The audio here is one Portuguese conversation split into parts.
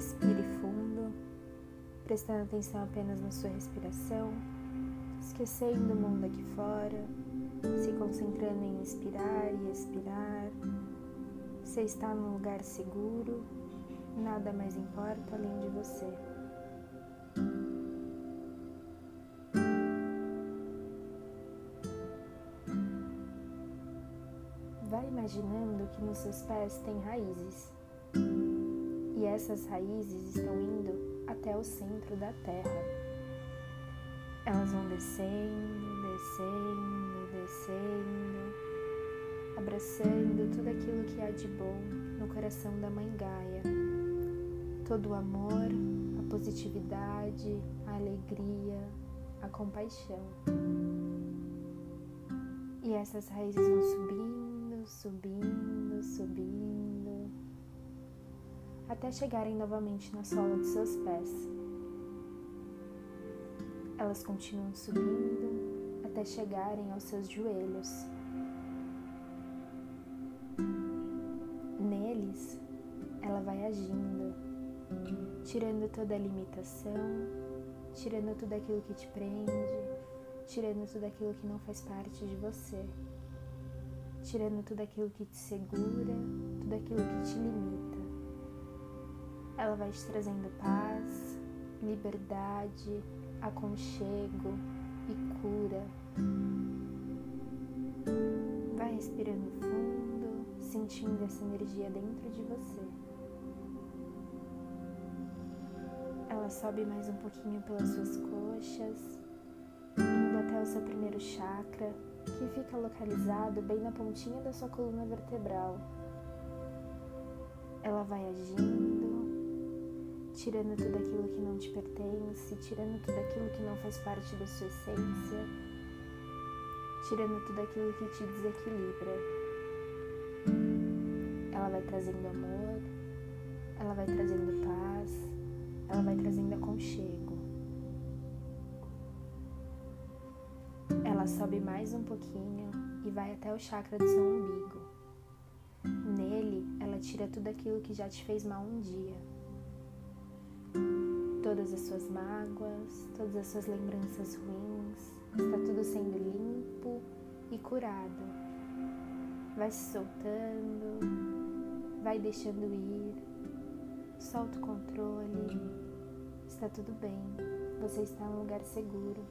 Respire fundo, prestando atenção apenas na sua respiração, esquecendo o mundo aqui fora, se concentrando em inspirar e expirar. Você está num lugar seguro, nada mais importa além de você. Vai imaginando que nos seus pés tem raízes e essas raízes estão indo até o centro da terra. Elas vão descendo, descendo, descendo, abraçando tudo aquilo que há de bom no coração da Mãe Gaia. Todo o amor, a positividade, a alegria, a compaixão. E essas raízes vão subindo, subindo, subindo até chegarem novamente na sola dos seus pés. Elas continuam subindo até chegarem aos seus joelhos. Neles, ela vai agindo, tirando toda a limitação, tirando tudo aquilo que te prende, tirando tudo aquilo que não faz parte de você, tirando tudo aquilo que te segura, tudo aquilo que te limita. Ela vai te trazendo paz, liberdade, aconchego e cura. Vai respirando fundo, sentindo essa energia dentro de você. Ela sobe mais um pouquinho pelas suas coxas, indo até o seu primeiro chakra, que fica localizado bem na pontinha da sua coluna vertebral. Ela vai agindo tirando tudo aquilo que não te pertence, tirando tudo aquilo que não faz parte da sua essência, tirando tudo aquilo que te desequilibra. Ela vai trazendo amor, ela vai trazendo paz, ela vai trazendo aconchego. Ela sobe mais um pouquinho e vai até o chakra do seu umbigo. Nele, ela tira tudo aquilo que já te fez mal um dia todas as suas mágoas, todas as suas lembranças ruins, está tudo sendo limpo e curado. Vai se soltando, vai deixando ir, solta o controle, está tudo bem, você está em um lugar seguro.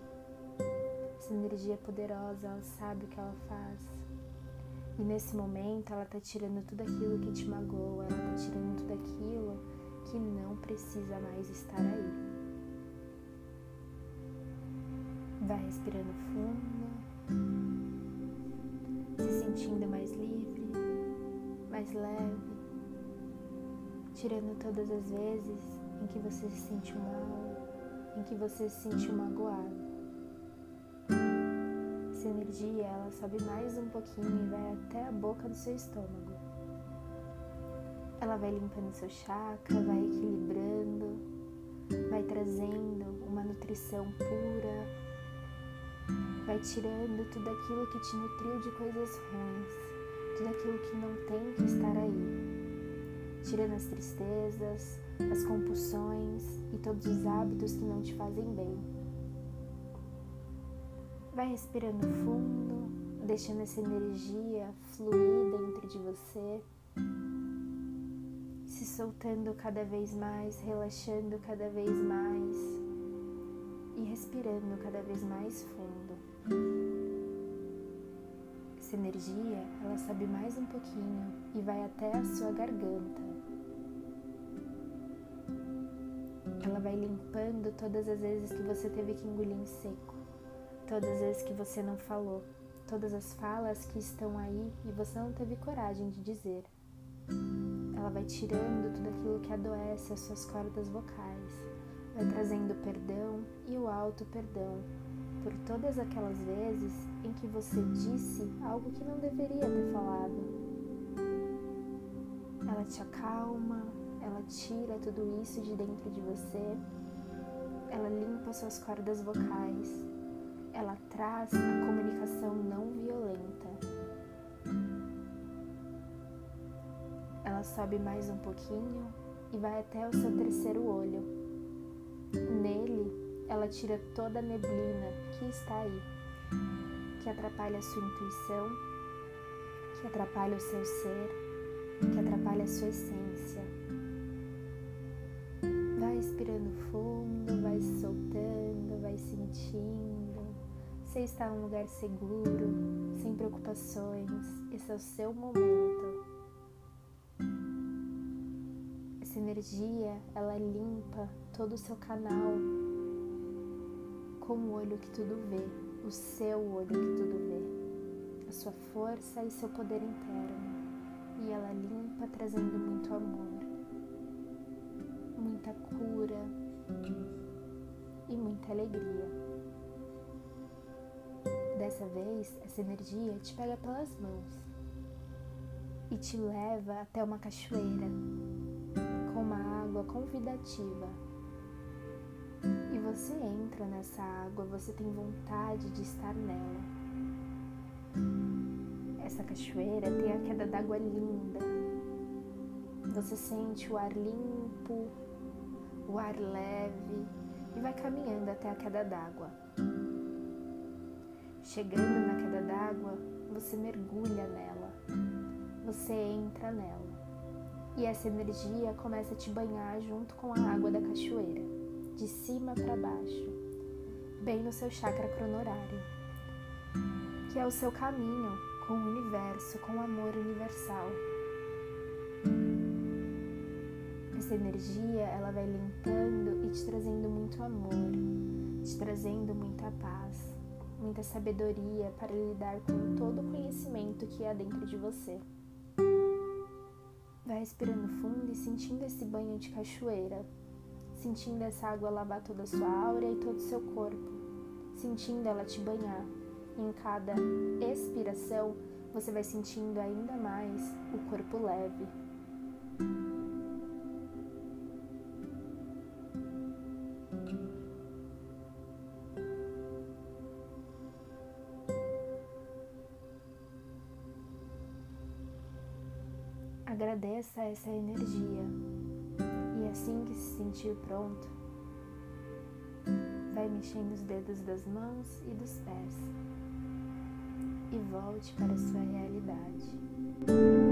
Essa energia é poderosa, ela sabe o que ela faz. E nesse momento ela está tirando tudo aquilo que te magoa, ela está tirando tudo aquilo que não precisa mais estar aí. Vai respirando fundo, se sentindo mais livre, mais leve, tirando todas as vezes em que você se sentiu mal, em que você se sentiu magoado. Essa energia ela sobe mais um pouquinho e vai até a boca do seu estômago. Ela vai limpando seu chakra, vai equilibrando, vai trazendo uma nutrição pura, vai tirando tudo aquilo que te nutriu de coisas ruins, tudo aquilo que não tem que estar aí, tirando as tristezas, as compulsões e todos os hábitos que não te fazem bem. Vai respirando fundo, deixando essa energia fluir dentro de você se soltando cada vez mais, relaxando cada vez mais e respirando cada vez mais fundo. Essa energia, ela sobe mais um pouquinho e vai até a sua garganta. Ela vai limpando todas as vezes que você teve que engolir em seco, todas as vezes que você não falou, todas as falas que estão aí e você não teve coragem de dizer. Ela vai tirando tudo aquilo que adoece as suas cordas vocais, vai trazendo perdão e o alto perdão por todas aquelas vezes em que você disse algo que não deveria ter falado. Ela te acalma, ela tira tudo isso de dentro de você, ela limpa suas cordas vocais, ela traz a comunicação não violenta. Ela sobe mais um pouquinho e vai até o seu terceiro olho. Nele, ela tira toda a neblina que está aí, que atrapalha a sua intuição, que atrapalha o seu ser, que atrapalha a sua essência. Vai respirando fundo, vai soltando, vai sentindo. Você está em um lugar seguro, sem preocupações. Esse é o seu momento. Energia, ela limpa todo o seu canal com o olho que tudo vê, o seu olho que tudo vê, a sua força e seu poder interno. E ela limpa trazendo muito amor, muita cura e muita alegria. Dessa vez, essa energia te pega pelas mãos e te leva até uma cachoeira água convidativa e você entra nessa água, você tem vontade de estar nela. Essa cachoeira tem a queda d'água linda. Você sente o ar limpo, o ar leve e vai caminhando até a queda d'água. Chegando na queda d'água, você mergulha nela. Você entra nela. E essa energia começa a te banhar junto com a água da cachoeira de cima para baixo, bem no seu chakra cronorário, que é o seu caminho com o universo, com o amor universal. Essa energia, ela vai limpando e te trazendo muito amor, te trazendo muita paz, muita sabedoria para lidar com todo o conhecimento que há dentro de você. Vai respirando fundo e sentindo esse banho de cachoeira sentindo essa água lavar toda a sua aura e todo o seu corpo, sentindo ela te banhar. Em cada expiração, você vai sentindo ainda mais o corpo leve. Agradeça essa energia assim que se sentir pronto, vai mexendo os dedos das mãos e dos pés e volte para a sua realidade.